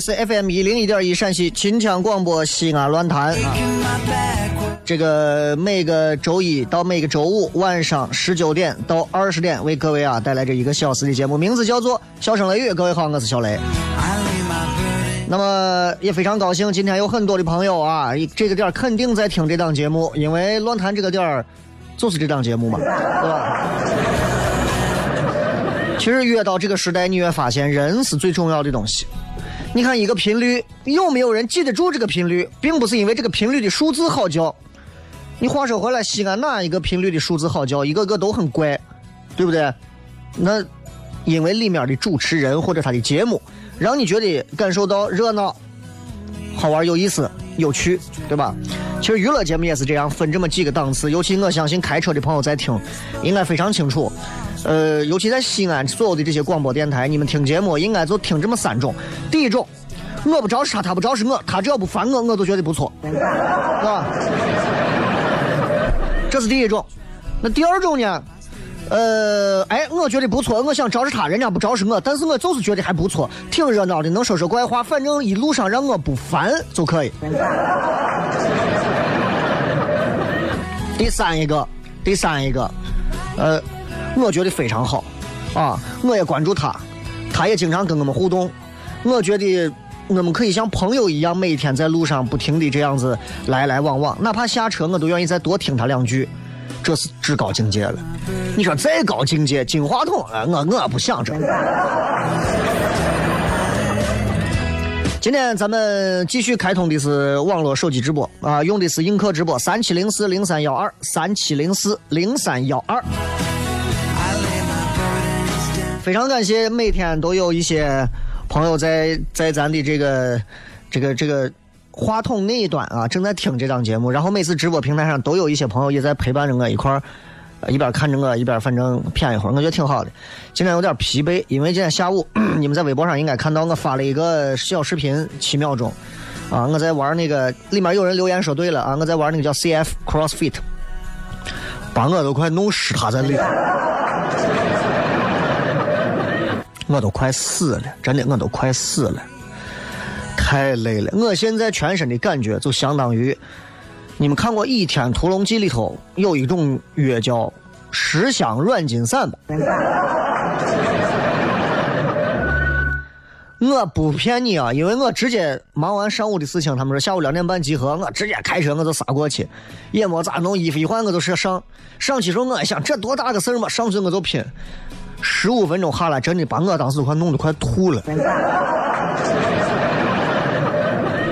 是 FM 一零一点一陕西秦腔广播西安论坛啊。这个每个周一到每个周五晚上十九点到二十点，为各位啊带来这一个小时的节目，名字叫做《笑声雷雨》。各位好，我是小雷。那么也非常高兴，今天有很多的朋友啊，这个点儿肯定在听这档节目，因为论坛这个点儿就是这档节目嘛，对吧？其实越到这个时代，你越发现人是最重要的东西。你看一个频率，有没有人记得住这个频率，并不是因为这个频率的数字好叫。你话说回来，西安哪一个频率的数字好叫？一个个都很怪，对不对？那因为里面的主持人或者他的节目，让你觉得感受到热闹、好玩、有意思、有趣，对吧？其实娱乐节目也是这样，分这么几个档次。尤其我相信开车的朋友在听，应该非常清楚。呃，尤其在西安所有的这些广播电台，你们听节目应该就听这么三种。第一种，我不知道是他，他不知道是我，他只要不烦我，我都觉得不错，是吧？这是第一种。那第二种呢？呃，哎，我觉得不错，我想招是他，人家不招是我，但是我就是觉得还不错，挺热闹的，能说说怪话，反正一路上让我不烦就可以。第三一个，第三一个，呃。我觉得非常好，啊，我也关注他，他也经常跟我们互动。我觉得我们可以像朋友一样，每天在路上不停的这样子来来往往，哪怕下车我都愿意再多听他两句。这是至高境界了。你说再高境界，金话筒，我我不想着。今天咱们继续开通的是网络手机直播啊，用的是映客直播，三七零四零三幺二，三七零四零三幺二。非常感谢，每天都有一些朋友在在咱的这个这个这个话筒那一端啊，正在听这档节目。然后每次直播平台上都有一些朋友也在陪伴着我一块儿，一边看着我一边反正谝一会儿，我觉得挺好的。今天有点疲惫，因为今天下午 你们在微博上应该看到我发了一个小视频，七秒钟啊，我在玩那个，里面有人留言说对了啊，我在玩那个叫 CF CrossFit，把我都快弄湿他在里。我都快死了，真的，我都快死了，太累了。我现在全身的感觉就相当于，你们看过《倚天屠龙记》里头有一种药叫十香软筋散吧？我不骗你啊，因为我直接忙完上午的事情，他们说下午两点半集合，我直接开车我就杀过去，也没咋弄，衣服一换我就上。上去时候我一想，这多大个事儿嘛，上去我就拼。十五分钟下来，真的把我当时快弄得快吐了。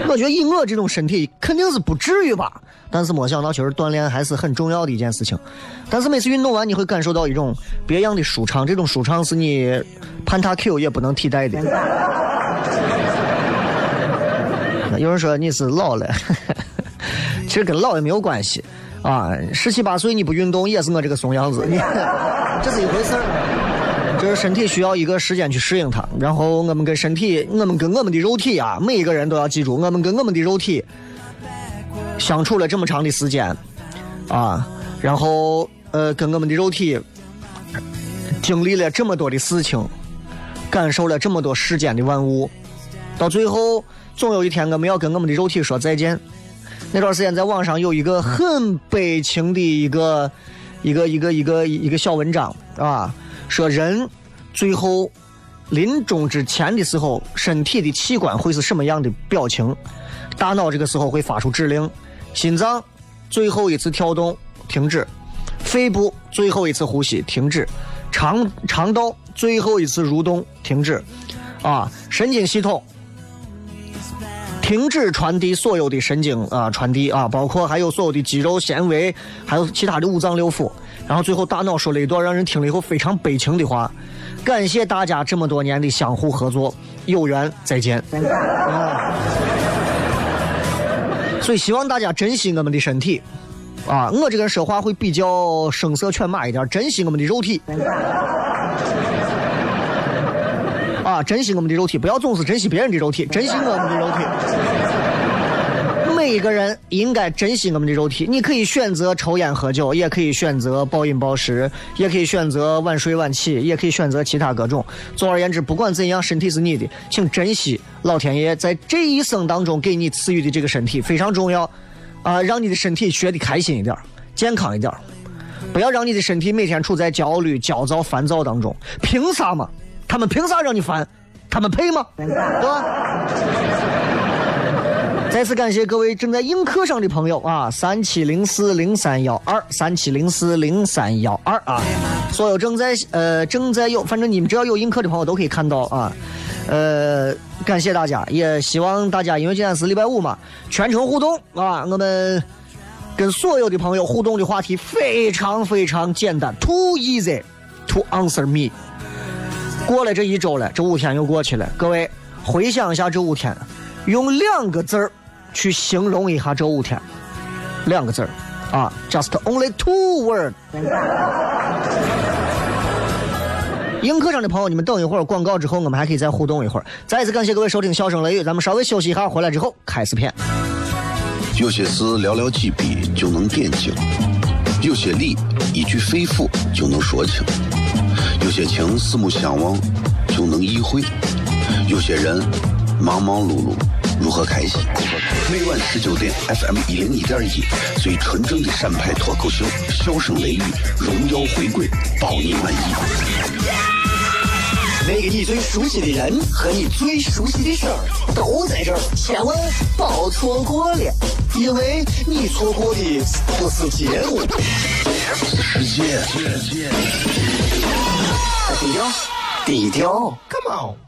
我觉得以我这种身体肯定是不至于吧。但是没想到，其实锻炼还是很重要的一件事情。但是每次运动完，你会感受到一种别样的舒畅，这种舒畅是你潘塔 Q 也不能替代的。有人说你是老了，其实跟老也没有关系啊。十七八岁你不运动也是我这个怂样子，你 这是一回事儿。就是身体需要一个时间去适应它，然后我们跟身体，我们跟我们的肉体啊，每一个人都要记住，我们跟我们的肉体相处了这么长的时间啊，然后呃，跟我们的肉体经历了这么多的事情，感受了这么多世间的万物，到最后。总有一天，我们要跟我们的肉体说再见。那段时间，在网上有一个很悲情的一个、一个、一个、一个、一个小文章啊，说人最后临终之前的时候，身体的器官会是什么样的表情？大脑这个时候会发出指令，心脏最后一次跳动停止，肺部最后一次呼吸停止，肠肠道最后一次蠕动停止，啊，神经系统。停止传递所有的神经啊，传递啊，包括还有所有的肌肉纤维，还有其他的五脏六腑。然后最后大脑说了一段让人听了以后非常悲情的话：感谢大家这么多年的相互合作，有缘再见。所以希望大家珍惜我们的身体啊！我这个人说话会比较声色犬马一点，珍惜我们的肉体。啊，珍惜我们的肉体，不要总是珍惜别人的肉体，珍惜我们的肉体。每一个人应该珍惜我们的肉体。你可以选择抽烟喝酒，也可以选择暴饮暴食，也可以选择晚睡晚起，也可以选择其他各种。总而言之，不管怎样，身体是你的，请珍惜老天爷在这一生当中给你赐予的这个身体，非常重要。啊，让你的身体学的开心一点，健康一点，不要让你的身体每天处在焦虑、焦躁、烦躁当中。凭啥嘛？他们凭啥让你烦？他们配吗？对吧？再次感谢各位正在映客上的朋友啊，三七零四零三幺二，三七零四零三幺二啊，所有正在呃正在有，反正你们只要有映客的朋友都可以看到啊，呃，感谢大家，也希望大家，因为今天是礼拜五嘛，全程互动啊，我们跟所有的朋友互动的话题非常非常简单，too easy to answer me。过了这一周了，这五天又过去了。各位回想一下这五天，用两个字儿去形容一下这五天，两个字儿啊，just only two words。映客上的朋友，你们等一会儿广告之后，我们还可以再互动一会儿。再次感谢各位收听《笑声雷雨》，咱们稍微休息一下，回来之后开始片。有些事寥寥几笔就能点睛，有些理一句肺腑就能说清。有些情四目相望就能意会，有些人忙忙碌碌如何开心？每晚十九点，FM 一零一点一，最纯正的陕派脱口秀，笑声雷雨，荣耀回归，包你满意。那个你最熟悉的人和你最熟悉的事儿都在这儿，千万别错过了，因为你错过的不是节目，是世界。低调，低调，Come on。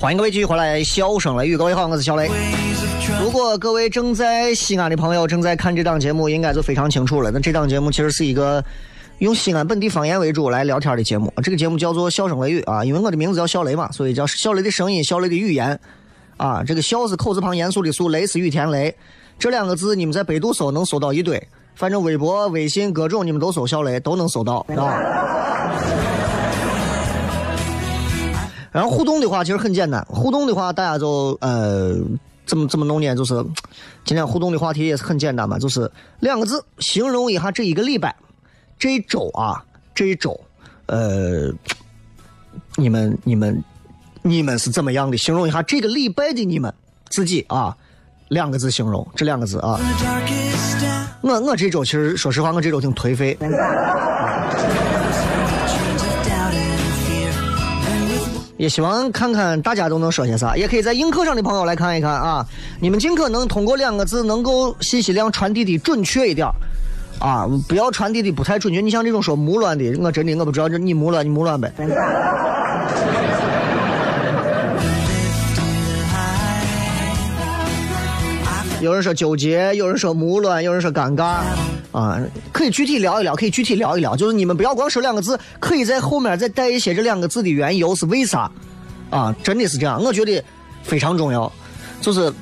欢迎各位继续回来，笑声雷雨，各位好，我是小雷。如果各位正在西安的朋友正在看这档节目，应该就非常清楚了。那这档节目其实是一个用西安本地方言为主来聊天的节目。这个节目叫做笑声雷雨啊，因为我的名字叫小雷嘛，所以叫小雷的声音，小雷的语言啊。这个笑是口字旁严肃的肃，雷是雨田雷。这两个字你们在百度搜能搜到一堆，反正微博、微信各种你们都搜小雷都能搜到啊。然后互动的话其实很简单，互动的话大家就呃怎么怎么弄呢？就是今天互动的话题也是很简单嘛，就是两个字形容一下这一个礼拜、这一周啊、这一周，呃，你们你们你们是怎么样的？形容一下这个礼拜的你们自己啊，两个字形容这两个字啊。我我这周其实说实话，我这周挺颓废。也希望看看大家都能说些啥，也可以在映客上的朋友来看一看啊。你们尽可能通过两个字能够信息量传递的准确一点啊，不要传递的不太准确。你像这种说木乱的，我真的我不知道你木乱你木乱呗。有人说纠结，有人说木乱，有人说尴尬啊，可以具体聊一聊，可以具体聊一聊。就是你们不要光说两个字，可以在后面再带一些这两个字的缘由是为啥啊？真的是这样，我觉得非常重要。就是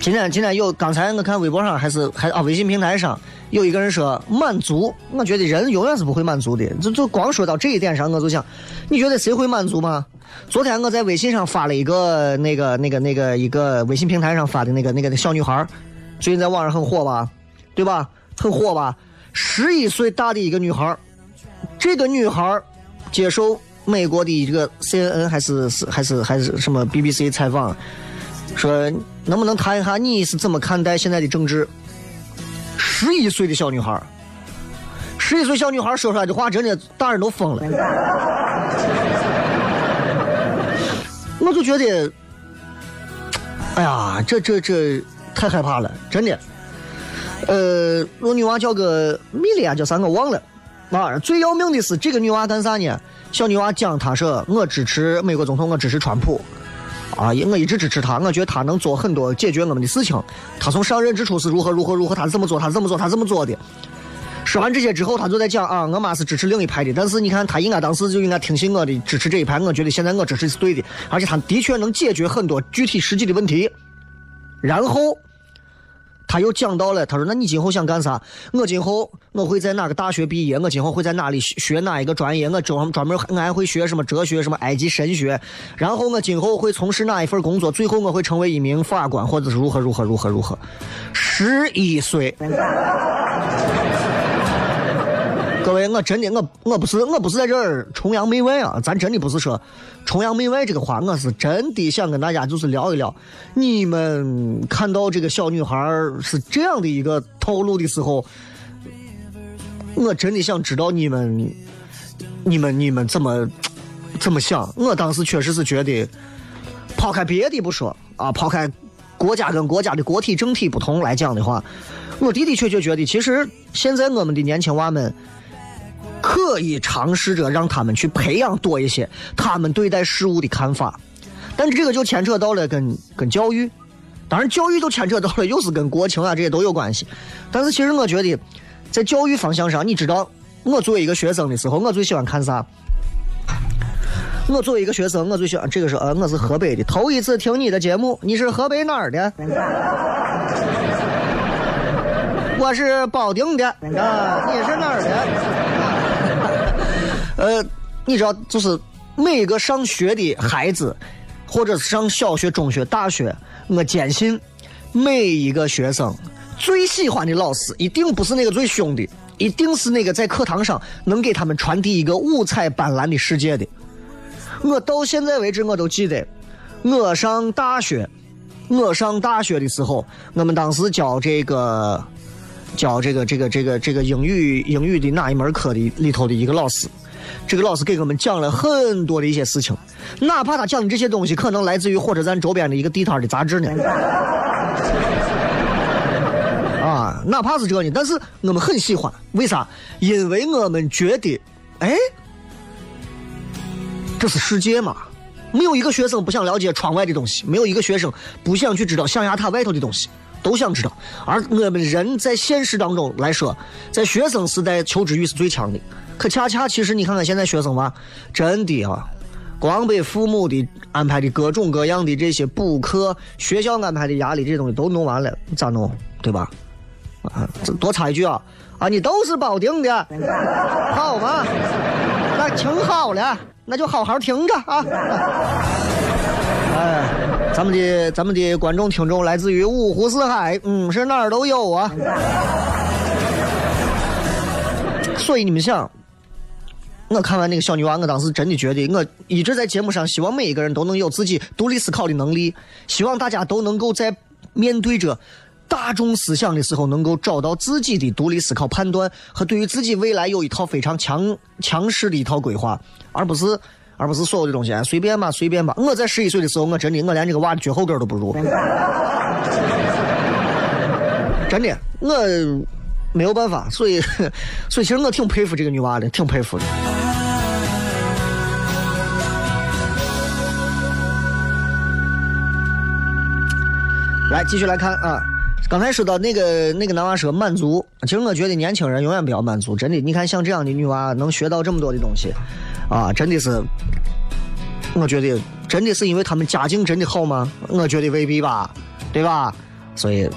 今天今天有刚才我看微博上还是还啊微信平台上有一个人说满足，我觉得人永远是不会满足的。就就光说到这一点上，我就想，你觉得谁会满足吗？昨天我在微信上发了一个那个那个那个一个微信平台上发的那个那个小女孩，最近在网上很火吧，对吧？很火吧？十一岁大的一个女孩，这个女孩接受美国的一个 CNN 还是是还是还是什么 BBC 采访，说能不能谈一下你是怎么看待现在的政治？十一岁的小女孩，十一岁小女孩说出来的话，真的大人都疯了。我就觉得，哎呀，这这这太害怕了，真的。呃，我女娃叫个米莉亚，叫啥我忘了。啊，最要命的是这个女娃干啥呢？小女娃讲，她说我支持美国总统，我支持川普。啊，我一直支持他，我觉得他能做很多解决我们的事情。他从上任之初是如何如何如何，他怎么做，他怎么做，他怎么做的。说完这些之后，他就在讲啊，我妈是支持另一派的，但是你看他应该当时就应该听信我的，支持这一派。我觉得现在我支持是对的，而且他的确能解决很多具体实际的问题。然后他又讲到了，他说：“那你今后想干啥？我今后我会在哪个大学毕业？我今后会在哪里学哪一个专业？我专专门我还会学什么哲学、什么埃及神学？然后我今后会从事哪一份工作？最后我会成为一名法官，或者是如何如何如何如何？十一岁。”各位，我真的我我不是我不是在这儿崇洋媚外啊，咱真的不是说崇洋媚外这个话，我是真的想跟大家就是聊一聊，你们看到这个小女孩是这样的一个套路的时候，我真的想知道你们你们你们怎么怎么想？我当时确实是觉得，抛开别的不说啊，抛开国家跟国家的国体政体不同来讲的话，我的的确确觉得，其实现在我们的年轻娃们。可以尝试着让他们去培养多一些他们对待事物的看法，但这个就牵扯到了跟跟教育，当然教育都牵扯到了，又是跟国情啊这些都有关系。但是其实我觉得，在教育方向上，你知道，我作为一个学生的时候，我最喜欢看啥？我作为一个学生，我最喜欢这个是呃，我是河北的，头一次听你的节目，你是河北哪儿的？我是保定的，啊，你是哪儿的？呃，你知道，就是每一个上学的孩子，或者是上小学、中学、大学，我坚信每一个学生最喜欢的老师，一定不是那个最凶的，一定是那个在课堂上能给他们传递一个五彩斑斓的世界的。我到现在为止，我都记得，我上大学，我上大学的时候，我们当时教这个，教这个这个这个这个英语英语的哪一门课的里头的一个老师。这个老师给我们讲了很多的一些事情，哪怕他讲的这些东西可能来自于火车站周边的一个地摊的杂志呢，啊，哪怕是这呢，但是我们很喜欢，为啥？因为我们觉得，哎，这是世界嘛，没有一个学生不想了解窗外的东西，没有一个学生不想去知道象牙塔外头的东西，都想知道。而我们人在现实当中来说，在学生时代求知欲是最强的。可恰恰其实你看看现在学生娃，真的啊，光被父母的安排的各种各样的这些补课、学校安排的压力这些东西都弄完了，咋弄？对吧？啊，多插一句啊，啊，你都是保定的，好吗？那听好了。那就好好听着啊！哎，咱们的咱们的观众听众来自于五湖四海，嗯，是哪儿都有啊。所以你们想，我看完那个小女娃，我当时真的觉得，我一直在节目上希望每一个人都能有自己独立思考的能力，希望大家都能够在面对着。大众思想的时候，能够找到自己的独立思考判断和对于自己未来有一套非常强强势的一套规划，而不是而不是所有的东西随便吧随便吧。我在十一岁的时候，我真的我连这个娃的脚后跟都不如，真的我没有办法，所以 所以其实我挺佩服这个女娃的，挺佩服的。来继续来看啊。刚才说到那个那个男娃说满足，其实我觉得年轻人永远不要满足，真的。你看像这样的女娃能学到这么多的东西，啊，真的是，我觉得真的是因为他们家境真的好吗？我觉得未必吧，对吧？所以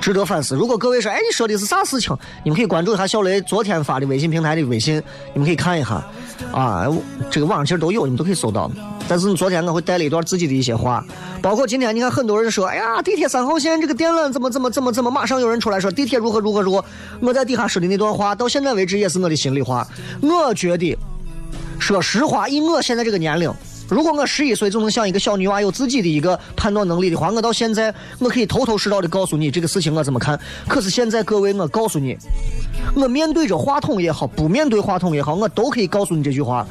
值得反思。如果各位说，哎，你说的是啥事情？你们可以关注一下小雷昨天发的微信平台的微信，你们可以看一下。啊，这个网上其实都有，你们都可以搜到。但是昨天我会带了一段自己的一些话，包括今天你看很多人说，哎呀，地铁三号线这个电缆怎么怎么怎么怎么，马上有人出来说地铁如何如何如何。我在底下说的那段话，到现在为止也是我的心里话。我觉得，说实话，以我现在这个年龄，如果我十一岁就能像一个小女娃有自己的一个判断能力的话，我到现在我可以头头是道的告诉你这个事情我怎么看。可是现在各位，我告诉你，我面对着话筒也好，不面对话筒也好，我都可以告诉你这句话。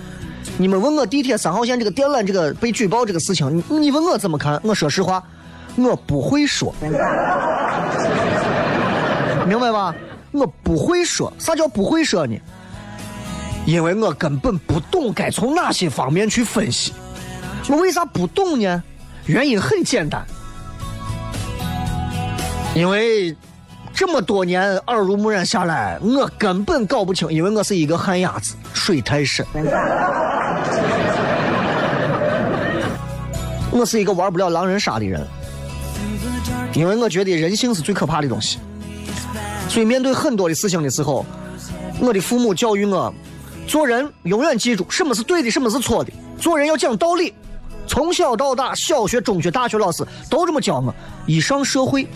你们问我地铁三号线这个电缆这个被举报这个事情，你你问我怎么看？我说实话，我不会说，明白吧？我不会说，啥叫不会说呢？因为我根本不懂该从哪些方面去分析。我为啥不懂呢？原因很简单，因为。这么多年耳濡目染下来，我根本搞不清，因为我是一个旱鸭子，水太深。我是一个玩不了狼人杀的人，因为我觉得人性是最可怕的东西。所以面对很多的事情的时候，我的父母教育我，做人永远记住什么是对的，什么是错的。做人要讲道理，从小到大，小学、中学、大学老师都这么教我。一上社会。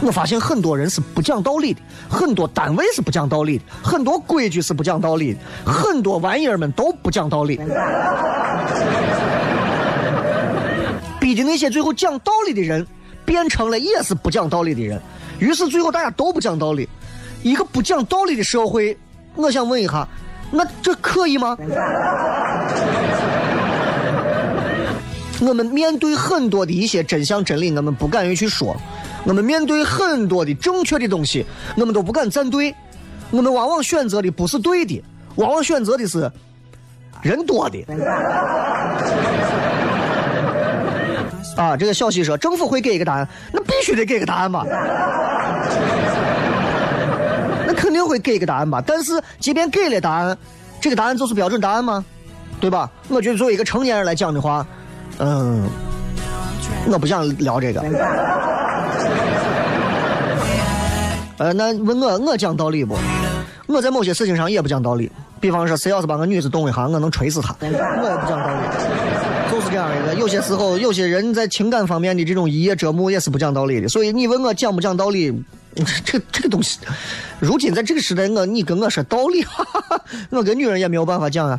我发现很多人是不讲道理的，很多单位是不讲道理的，很多规矩是不讲道理的，很多玩意儿们都不讲道理。逼的那些最后讲道理的人，变成了也是不讲道理的人，于是最后大家都不讲道理。一个不讲道理的社会，我想问一下，那这可以吗？我们面对很多的一些真相真理，我们不敢于去说。我们面对很多的正确的东西，我们都不敢站队。我们往往选择的不是对的，往往选择的是人多的。啊，这个小西说政府会给一个答案，那必须得给个答案吧？那肯定会给一个答案吧？但是即便给了答案，这个答案就是标准答案吗？对吧？我觉得作为一个成年人来讲的话，嗯，我不想聊这个。呃，那问我，我讲道理不？我在某些事情上也不讲道理。比方说，谁要是把个女子动一下，我能锤死他。我也不讲道理，就是这样一个。有些时候，有些人在情感方面的这种一叶遮目，也是不讲道理的。所以你问我讲不讲道理，这这个东西，如今在这个时代，我你跟我说道理，我跟女人也没有办法讲啊。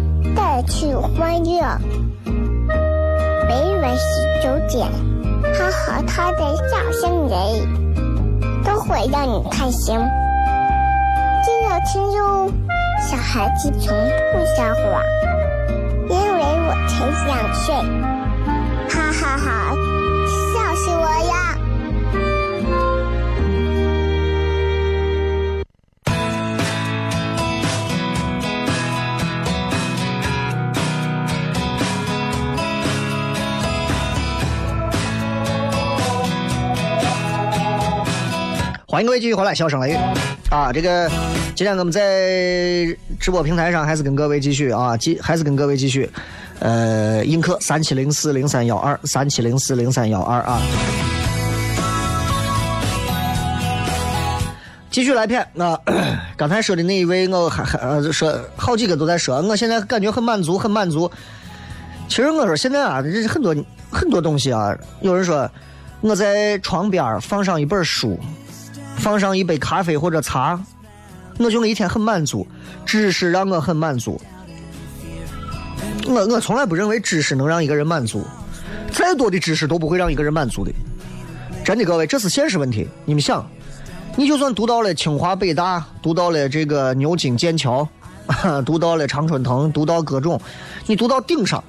带去欢乐。每晚十九点，他和他的笑声人，都会让你开心。记得听哟，小孩子从不撒谎，因为我才两岁。哈哈哈，笑死我呀！各位继续回来，笑声雷雨啊！这个今天我们在直播平台上还是跟各位继续啊，继还是跟各位继续，呃，映客三七零四零三幺二三七零四零三幺二啊，继续来片。那、刚才说的那一位，我还还说好几个都在说，我现在感觉很满足，很满足。其实我说现在啊，这很多很多东西啊，有人说我在床边放上一本书。放上一杯咖啡或者茶，我就那一天很满足。知识让我很满足。我我从来不认为知识能让一个人满足，再多的知识都不会让一个人满足的。真的，各位，这是现实问题。你们想，你就算读到了清华北大，读到了这个牛津剑桥，读到了常春藤，读到各种，你读到顶上，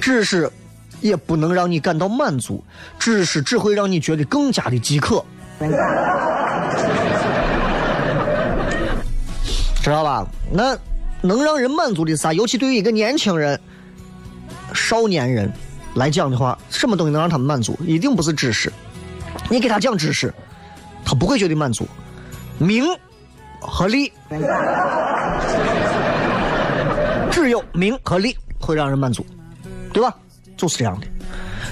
知识也不能让你感到满足，知识只会让你觉得更加的饥渴。知道吧？那能让人满足的啥？尤其对于一个年轻人、少年人来讲的话，什么东西能让他们满足？一定不是知识。你给他讲知识，他不会觉得满足。名和利，只有名和利会让人满足，对吧？就是这样的。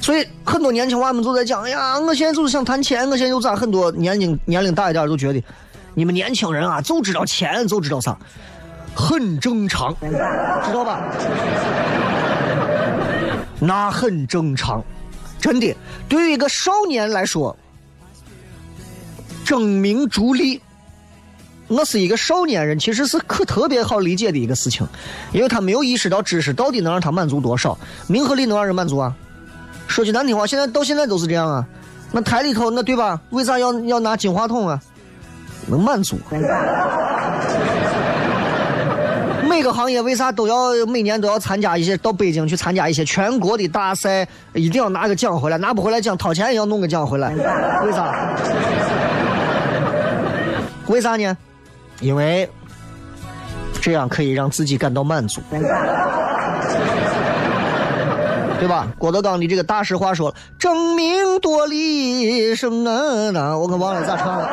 所以很多年轻娃们都在讲，哎呀，我现在就是想谈钱，我现在就咋？很多年龄年龄大一点都觉得，你们年轻人啊，就知道钱，就知道啥，很正常，知道吧？那很正常，真的。对于一个少年来说，争名逐利，我是一个少年人，其实是可特别好理解的一个事情，因为他没有意识到知识到底能让他满足多少，名和利能让人满足啊。说句难听话，现在到现在都是这样啊。那台里头，那对吧？为啥要要拿金话筒啊？能满足。每个行业为啥都要每年都要参加一些到北京去参加一些全国的大赛，一定要拿个奖回来，拿不回来奖掏钱也要弄个奖回来，为啥？为啥呢？因为这样可以让自己感到满足。对吧？郭德纲的这个大实话说了：“争名夺利，生啊啊！”我可忘了咋唱了，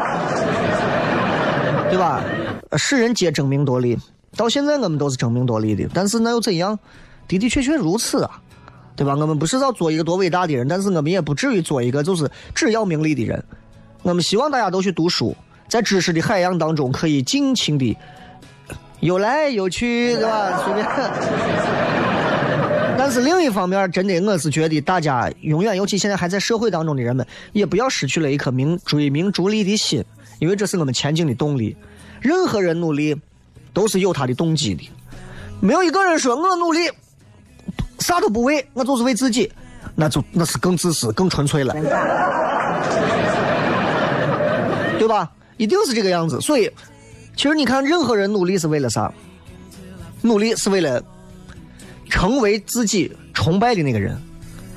对吧？世人皆争名夺利，到现在我们都是争名夺利的，但是那又怎样？的的确确如此啊，对吧？我们不是要做一个多伟大的人，但是我们也不至于做一个就是只要名利的人。我们希望大家都去读书，在知识的海洋当中可以尽情的游来游去，对吧？随便。但是另一方面，真的我是觉得大家永远，尤其现在还在社会当中的人们，也不要失去了一颗名追名逐利的心，因为这是我们前进的动力。任何人努力都是有他的动机的，没有一个人说我努力啥都不为，我就是为自己，那就那是更自私、更纯粹了，对吧？一定是这个样子。所以，其实你看，任何人努力是为了啥？努力是为了。成为自己崇拜的那个人，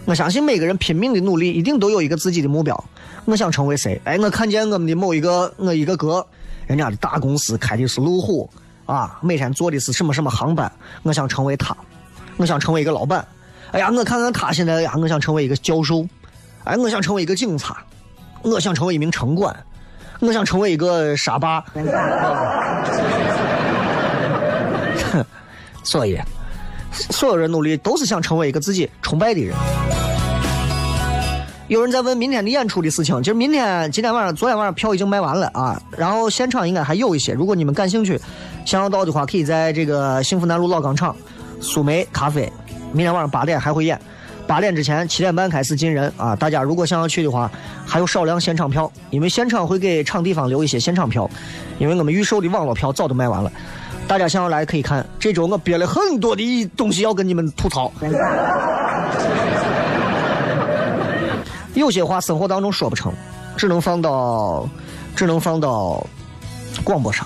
我相信每个人拼命的努力，一定都有一个自己的目标。我想成为谁？哎，我看见我们的某一个我一个哥，人家的大公司开的是路虎啊，每天坐的是什么什么航班。我想成为他，我想成为一个老板。哎呀，我看看他现在呀，我想成为一个教授。哎，我想成为一个警察，我想成为一名城管，我想成为一个沙巴。所以。所有人努力都是想成为一个自己崇拜的人。有人在问明天的演出的事情，其实明天、今天晚上、昨天晚上票已经卖完了啊，然后现场应该还有一些。如果你们感兴趣，想要到的话，可以在这个幸福南路老钢厂苏梅咖啡，明天晚上八点还会演。八点之前，七点半开始进人啊！大家如果想要去的话，还有少量现场票，因为现场会给场地方留一些现场票，因为我们预售的网络票早都卖完了。大家想要来可以看。这周我憋了很多的东西要跟你们吐槽。有些话生活当中说不成，只能放到，只能放到广播上；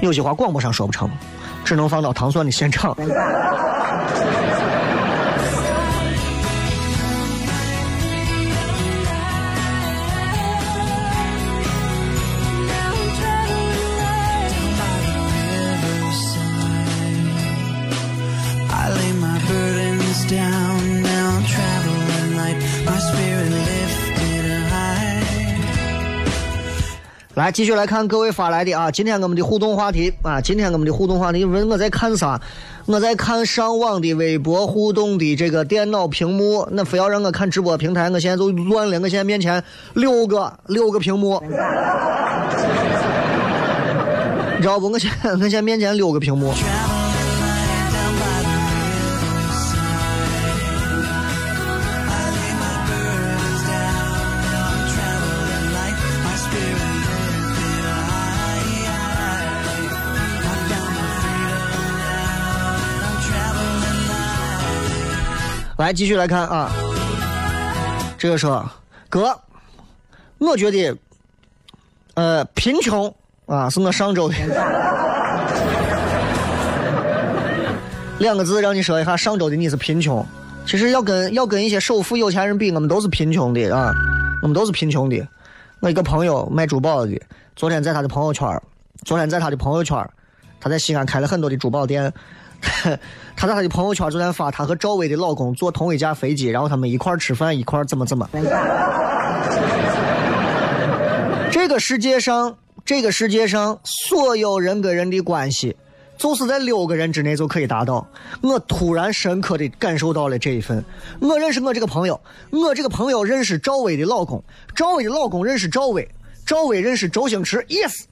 有些话广播上说不成，只能放到糖蒜的现场。来，继续来看各位发来的啊！今天我们的互动话题啊，今天我们的互动话题，问我在看啥？我在看上网的微博互动的这个电脑屏幕，那非要让我看直播平台，我现在都乱了。我现在面前六个六个屏幕，你知道不？我现我现在面前六个屏幕。来继续来看啊，这个说哥，我觉得，呃，贫穷啊是我上周的两个字，让你说一下上周的你是贫穷。其实要跟要跟一些首富有钱人比，我们都是贫穷的啊，我们都是贫穷的。我一个朋友卖珠宝的，昨天在他的朋友圈，昨天在他的朋友圈，他在西安开了很多的珠宝店。他在他的朋友圈昨天发，他和赵薇的老公坐同一架飞机，然后他们一块吃饭，一块怎么怎么。这个世界上，这个世界上所有人跟人的关系，就是在六个人之内就可以达到。我突然深刻的感受到了这一份。我认识我这个朋友，我这个朋友认识赵薇的老公，赵薇的老公认识赵薇，赵薇认识周星驰，yes。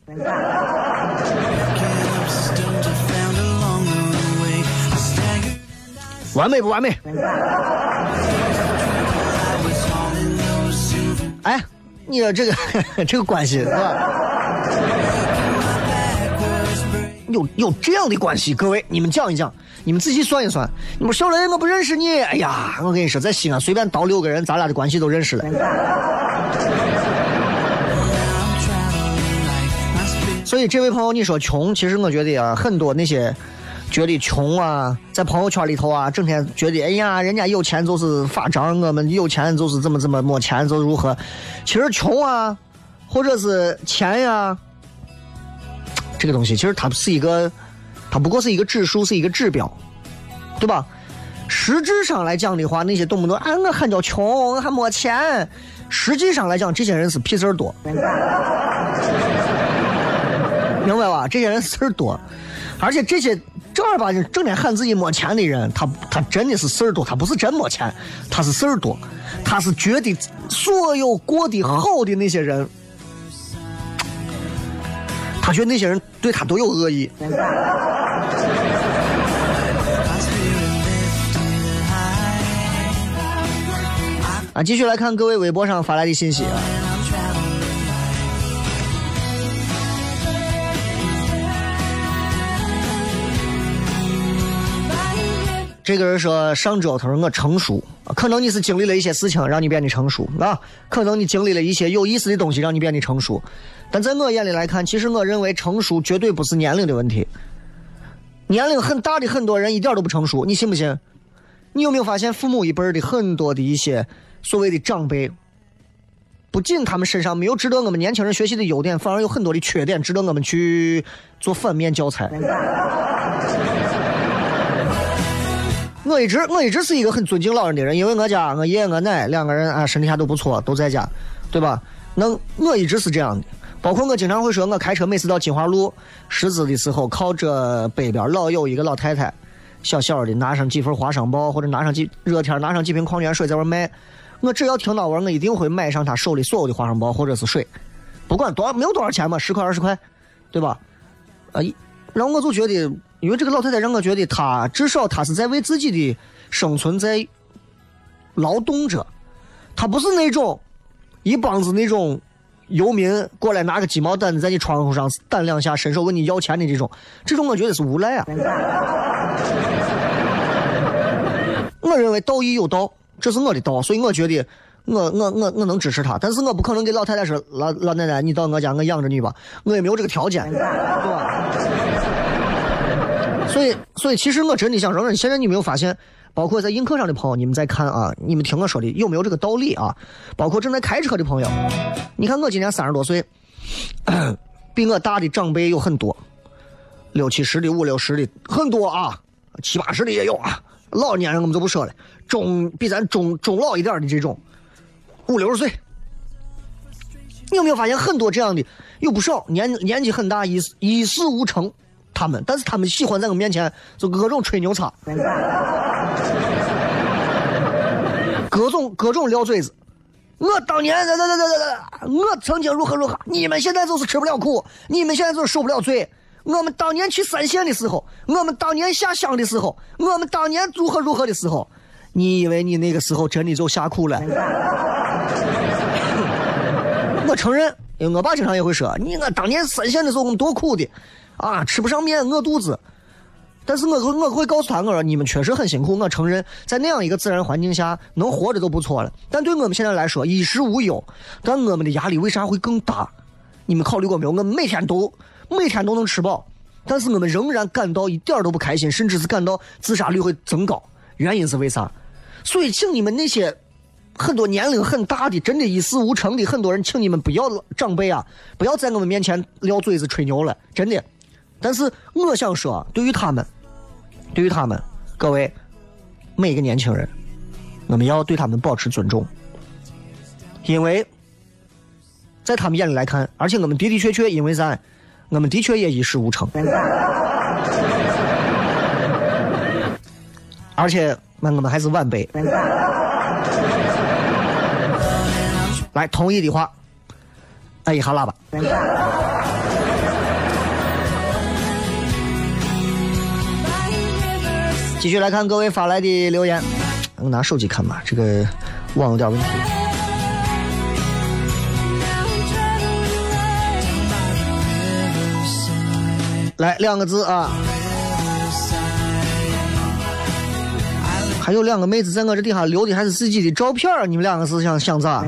完美不完美？哎，你说这个 这个关系是吧？有有这样的关系？各位，你们讲一讲，你们仔细算一算。你们小雷，我不认识你。哎呀，我跟你说，在西安随便倒六个人，咱俩的关系都认识了。所以这位朋友，你说穷，其实我觉得啊，很多那些。觉得穷啊，在朋友圈里头啊，整天觉得哎呀，人家有钱就是发张，我们有钱就是怎么怎么没钱就如何。其实穷啊，或者是钱呀，这个东西其实它不是一个，它不过是一个指数，是一个指标，对吧？实质上来讲的话，那些动不动哎我喊叫穷，我还没钱，实际上来讲，这些人是屁事儿多，明白吧？这些人事儿多，而且这些。正儿八经整天喊自己没钱的人，他他真的是事儿多，他不是真没钱，他是事儿多，他是觉得所有过得好的那些人，他觉得那些人对他都有恶意。啊，继续来看各位微博上发来的信息啊。这个人说上周他说我成熟，可能你是经历了一些事情让你变得成熟啊，可能你经历了一些有意思的东西让你变得成熟，但在我眼里来看，其实我认为成熟绝对不是年龄的问题。年龄很大的很多人一点都不成熟，你信不信？你有没有发现父母一辈的很多的一些所谓的长辈，不仅他们身上没有值得我们年轻人学习的优点，反而有很多的缺点值得我们去做反面教材。我一直我一直是一个很尊敬老人的人，因为我家我爷爷我奶两个人啊身体还都不错，都在家，对吧？那我一直是这样的，包括我经常会说，我开车每次到金华路十字的时候，靠着北边老有一个老太太，小小的拿上几份花生包，或者拿上几热天拿上几瓶矿泉水在外卖，我只要听到我，我一定会买上他手里所有的花生包或者是水，不管多没有多少钱嘛，十块二十块，对吧？啊，然然后我就觉得，因为这个老太太让我觉得她至少她是在为自己的生存在劳动着，她不是那种一帮子那种。游民过来拿个鸡毛掸子在你窗户上掸两下，伸手问你要钱的这种，这种我觉得是无赖啊！我认为道义有道，这是我的道，所以我觉得我我我我能支持他，但是我不可能给老太太说老老奶奶你到我家我养着你吧，我也没有这个条件，对吧？所以所以其实我真的想说，现在你没有发现？包括在映客上的朋友，你们在看啊，你们听我说的有没有这个道理啊？包括正在开车的朋友，你看我今年三十多岁，比我大的长辈有很多，六七十的、五六十的很多啊，七八十的也有啊。老年人我们就不说了，中比咱中中老一点的这种，五六十岁，你有没有发现很多这样的？有不少年年纪很大，一一事无成。他们，但是他们喜欢在我面前就各种吹牛叉，各种各种撂嘴子。我当年，我曾经如何如何，你们现在就是吃不了苦，你们现在就是受不了罪。我们当年去三线的时候，我们当年下乡的时候，我们当年如何如何的时候，你以为你那个时候真的就下苦了？我承认，因为我爸经常也会说，你我当年三线的时候我们多苦的。啊，吃不上面饿肚子，但是我会我会告诉他，我说你们确实很辛苦，我承认，在那样一个自然环境下能活着都不错了。但对我们现在来说，衣食无忧，但我们的压力为啥会更大？你们考虑过没有？我们每天都每天都能吃饱，但是我们仍然感到一点都不开心，甚至是感到自杀率会增高。原因是为啥？所以，请你们那些很多年龄很大的、真的一事无成的很多人，请你们不要长辈啊，不要在我们面前撂嘴子吹牛了，真的。但是我想说，对于他们，对于他们，各位每个年轻人，我们要对他们保持尊重，因为在他们眼里来看，而且我们的的确确因为啥，我们的确也一事无成，而且那我们还是晚辈。来，同意的话，按一下喇叭。继续来看各位发来的留言，我拿手机看吧，这个网有点问题。来两个字啊，还有两个妹子在我这底下留的还是自己的照片你们两个是想想咋？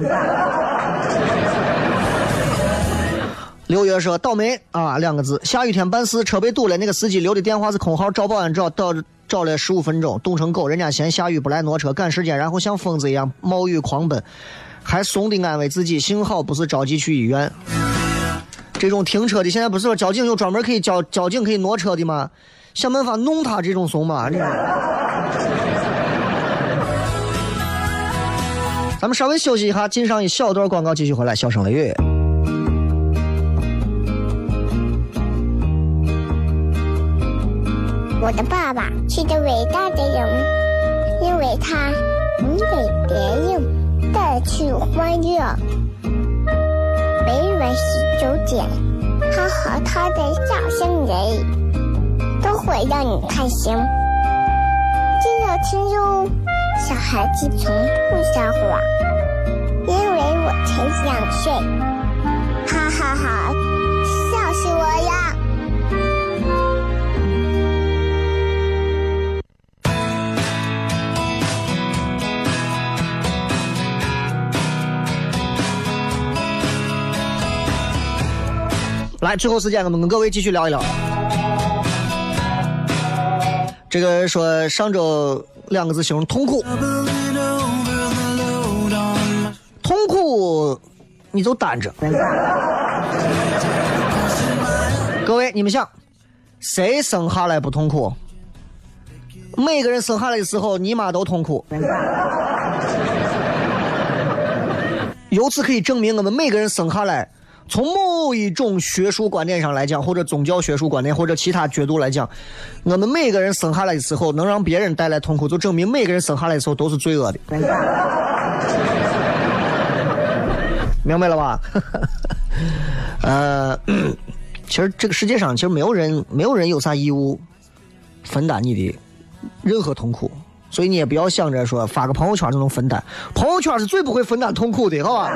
六月说倒霉啊，两个字。下雨天办事车被堵了，那个司机留的电话是空号，找保安找到。找了十五分钟，冻成狗。人家嫌下雨不来挪车，赶时间，然后像疯子一样冒雨狂奔，还怂的安慰自己，幸好不是着急去医院。这种停车的，现在不是说交警有专门可以交交警可以挪车的吗？想办法弄他这种怂嘛。咱们稍微休息一下，进上一小段广告，继续回来，笑声雷雨。我的爸爸是个伟大的人，因为他能给别人带去欢乐。每晚十九点，他和他的笑声人，都会让你开心。记得听哟，小孩子从不撒谎，因为我才两岁。哈哈哈，笑死我了！来，最后时间我们跟各位继续聊一聊。这个说上周两个字形容痛苦，痛苦你就担着。各位，你们想，谁生下来不痛苦？每个人生下来的时候，你妈都痛苦。由此可以证明，我们每个人生下来。从某一种学术观点上来讲，或者宗教学术观点，或者其他角度来讲，我们每个人生下来的时候能让别人带来痛苦，就证明每个人生下来的时候都是罪恶的。明白了吧？呃，其实这个世界上其实没有人没有人有啥义务分担你的任何痛苦，所以你也不要想着说发个朋友圈就能分担，朋友圈是最不会分担痛苦的，好吧？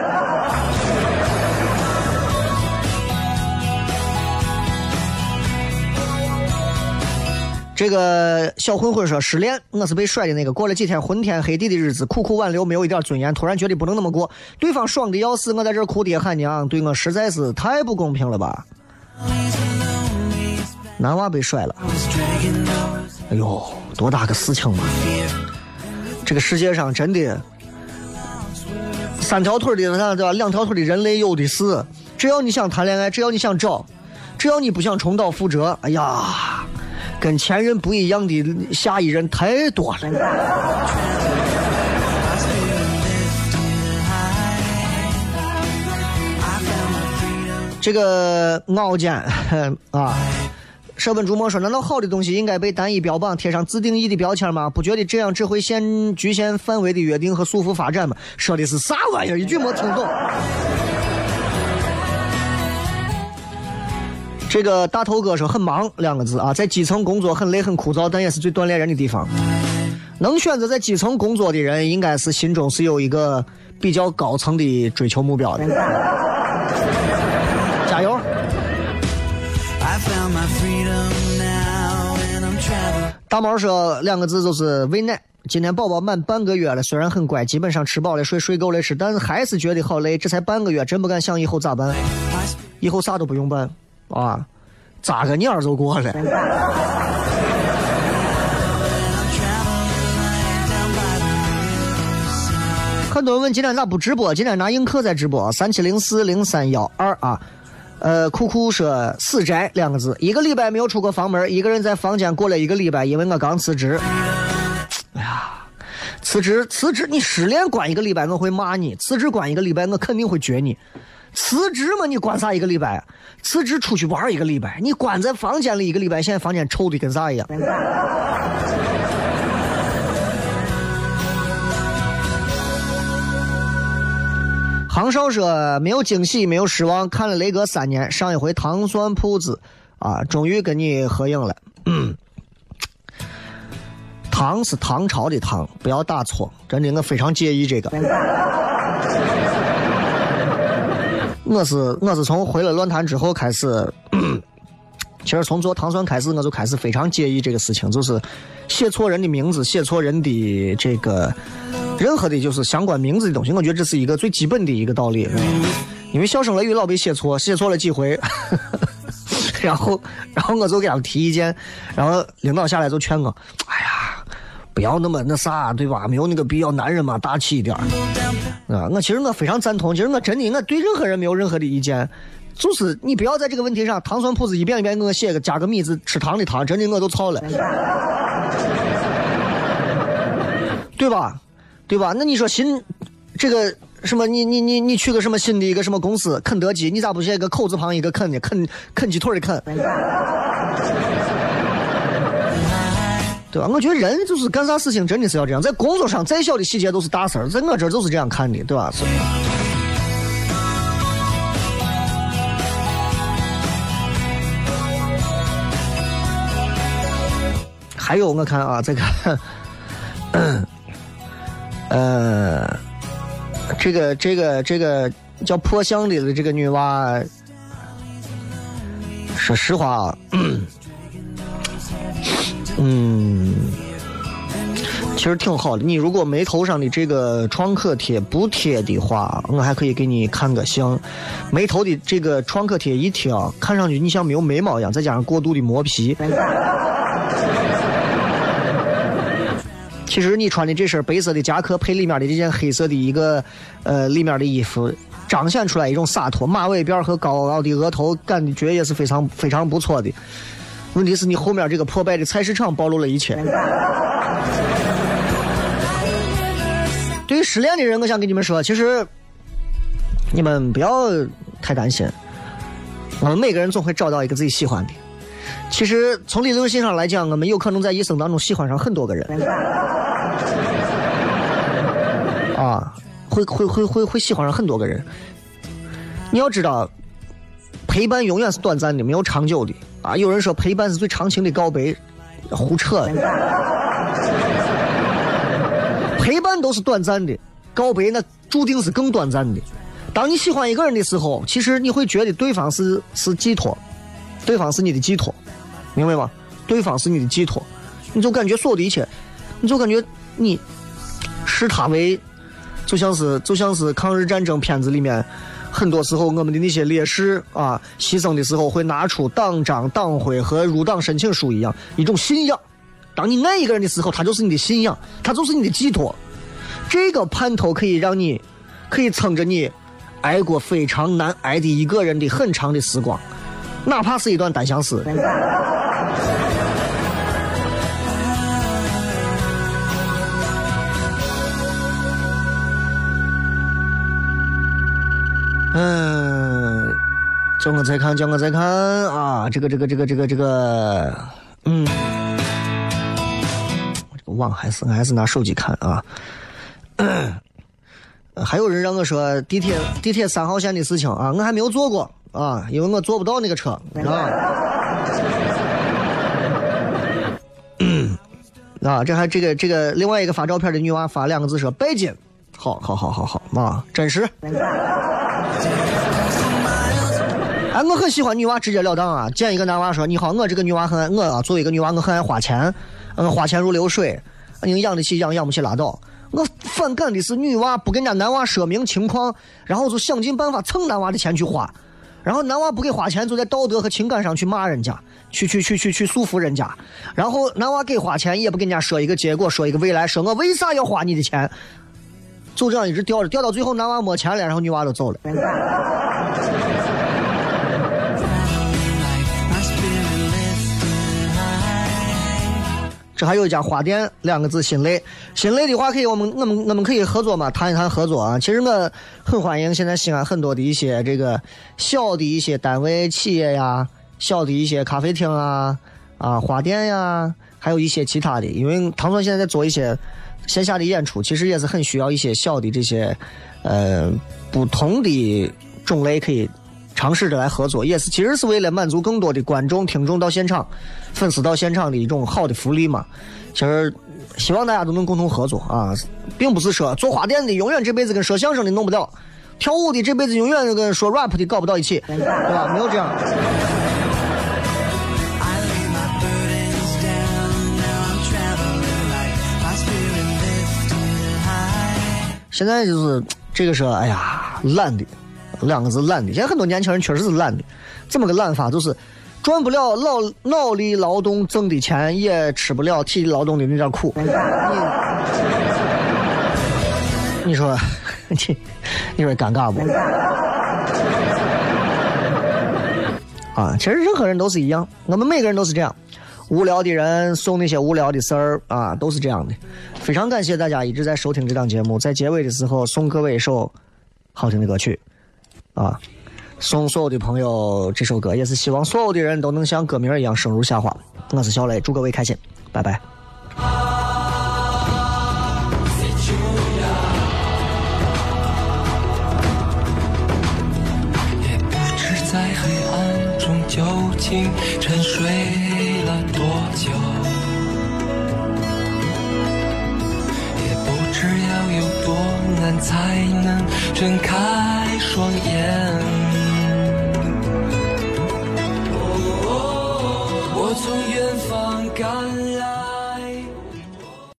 这个小混混说失恋，我是被甩的那个。过了几天昏天黑地的日子，苦苦挽留，没有一点尊严。突然觉得不能那么过，对方爽的要死，我在这哭爹喊娘，对我实在是太不公平了吧？男娃被甩了，哎呦，多大个事情嘛！这个世界上真的三条腿的对吧？两条腿的人类有的是。只要你想谈恋爱，只要你想找，只要你不想重蹈覆辙，哎呀！跟前任不一样的下一任太多了。这个傲尖啊，舍本逐末说：难道好的东西应该被单一标榜，贴上自定义的标签吗？不觉得这样只会限局限范围的约定和束缚发展吗？说的是啥玩意儿？一句没听懂。这个大头哥说很忙两个字啊，在基层工作很累很枯燥，但也是最锻炼人的地方。能选择在基层工作的人，应该是心中是有一个比较高层的追求目标的。加油！大毛说两个字就是喂奶。今天宝宝满半个月了，虽然很乖，基本上吃饱了睡，睡够了吃，但是还是觉得好累。这才半个月，真不敢想以后咋办。以后啥都不用办。啊，咋个鸟就过了。很多人问今天咋不直播？今天拿映客在直播，三七零四零三幺二啊。呃，酷酷说死宅两个字，一个礼拜没有出过房门，一个人在房间过了一个礼拜，因为我刚辞职。哎呀，辞职辞职，你失恋关一个礼拜我会骂你，辞职关一个礼拜我肯定会撅你。辞职嘛，你关啥一个礼拜？辞职出去玩一个礼拜，你关在房间里一个礼拜，现在房间臭的跟啥一样？杭少说没有惊喜，没有失望，看了雷哥三年，上一回糖蒜铺子啊，终于跟你合影了。嗯唐是唐朝的唐，不要打错，真的，我非常介意这个。我是我是从回了论坛之后开始，其实从做糖蒜开始，我就开始非常介意这个事情，就是写错人的名字，写错人的这个任何的，就是相关名字的东西。我觉得这是一个最基本的一个道理，因为笑声雷雨老被写错，写错了几回，然后然后我就给他们提意见，然后领导下来就劝我，哎呀，不要那么那啥，对吧？没有那个必要，男人嘛，大气一点。啊，我其实我非常赞同，其实我真的我对任何人没有任何的意见，就是你不要在这个问题上，糖蒜铺子一遍一遍给我写个加个米字吃糖的糖，真的我都操了，对吧？对吧？那你说新这个什么，你你你你去个什么新的一个什么公司，肯德基，你咋不写个口字旁一个肯的肯肯鸡腿的肯？对吧？我觉得人就是干啥事情真的是要这样，在工作上再小的细节都是大事儿，在我这儿就是这样看的，对吧？还有我看啊，这个，呃，这个这个这个叫破相的这个女娃，说实话啊。嗯其实挺好的。你如果眉头上的这个创可贴不贴的话，我还可以给你看个相。眉头的这个创可贴一贴，看上去你像没有眉毛一样，再加上过度的磨皮。其实你穿的这身白色的夹克配里面的这件黑色的一个呃里面的衣服，彰显出来一种洒脱。马尾辫和高傲的额头，感觉也是非常非常不错的。问题是你后面这个破败的菜市场暴露了一切。对于失恋的人，我想跟你们说，其实你们不要太担心。我们每个人总会找到一个自己喜欢的。其实从理论性上来讲，我们有可能在一生当中喜欢上很多个人。啊，会会会会会喜欢上很多个人。你要知道，陪伴永远是短暂的，没有长久的。啊，有人说陪伴是最长情的告白，胡扯。陪伴都是短暂的，告白那注定是更短暂的。当你喜欢一个人的时候，其实你会觉得对方是是寄托，对方是你的寄托，明白吗？对方是你的寄托，你就感觉所有的一切，你就感觉你视他为，就像是就像是抗日战争片子里面，很多时候我们的那些烈士啊，牺牲的时候会拿出党章、党徽和入党申请书一样，一种信仰。当你爱一个人的时候，他就是你的信仰，他就是你的寄托。这个盼头可以让你，可以撑着你。挨过非常难挨的一个人的很长的时光，哪怕是一段单相思。嗯，叫我再看，叫我再看啊！这个，这个，这个，这个，这个，嗯，我这个网还是还是拿手机看啊。还有人让我说地铁地铁三号线的事情啊，我还没有坐过啊，因为我坐不到那个车啊。啊，这还这个这个另外一个发照片的女娃发两个字说拜金，好好好好好啊，真实。哎，我很喜欢女娃直截了当啊，见一个男娃说你好，我这个女娃很我啊，作为一个女娃我很爱花钱，嗯，花钱如流水，你养得起养养不起拉倒。我反感的是女娃不跟人家男娃说明情况，然后就想尽办法蹭男娃的钱去花，然后男娃不给花钱，就在道德和情感上去骂人家，去去去去去束缚人家，然后男娃给花钱也不跟人家说一个结果，说一个未来，说我为啥要花你的钱，就这样一直吊着，吊到最后男娃没钱了，然后女娃都走了。这还有一家花店，两个字心累。心累的话，可以我们我们我们可以合作嘛，谈一谈合作啊。其实我很欢迎现在西安很多的一些这个小的一些单位、企业呀，小的一些咖啡厅啊啊花店呀，还有一些其他的。因为唐总现在在做一些线下的演出，其实也是很需要一些小的这些呃不同的种类可以。尝试着来合作，也是其实是为了满足更多的观众、听众到现场、粉丝到现场的一种好的福利嘛。其实希望大家都能共同合作啊，并不是说做花店的永远这辈子跟说相声的弄不了，跳舞的这辈子永远跟说 rap 的搞不到一起，对吧？没有这样。现在就是这个说，哎呀，懒的。两个字懒的，现在很多年轻人确实是懒的。怎么个懒法？就是赚不了脑脑力劳动挣的钱，也吃不了体力劳动的那点苦。你说，你你说尴尬不？啊，其实任何人都是一样，我们每个人都是这样。无聊的人送那些无聊的事儿啊，都是这样的。非常感谢大家一直在收听这档节目，在结尾的时候送各位一首好听的歌曲。啊，送所有的朋友这首歌，也是希望所有的人都能像歌名一样生如夏花。我是小雷，祝各位开心，拜拜。也才能睁开。双眼，我从远方赶。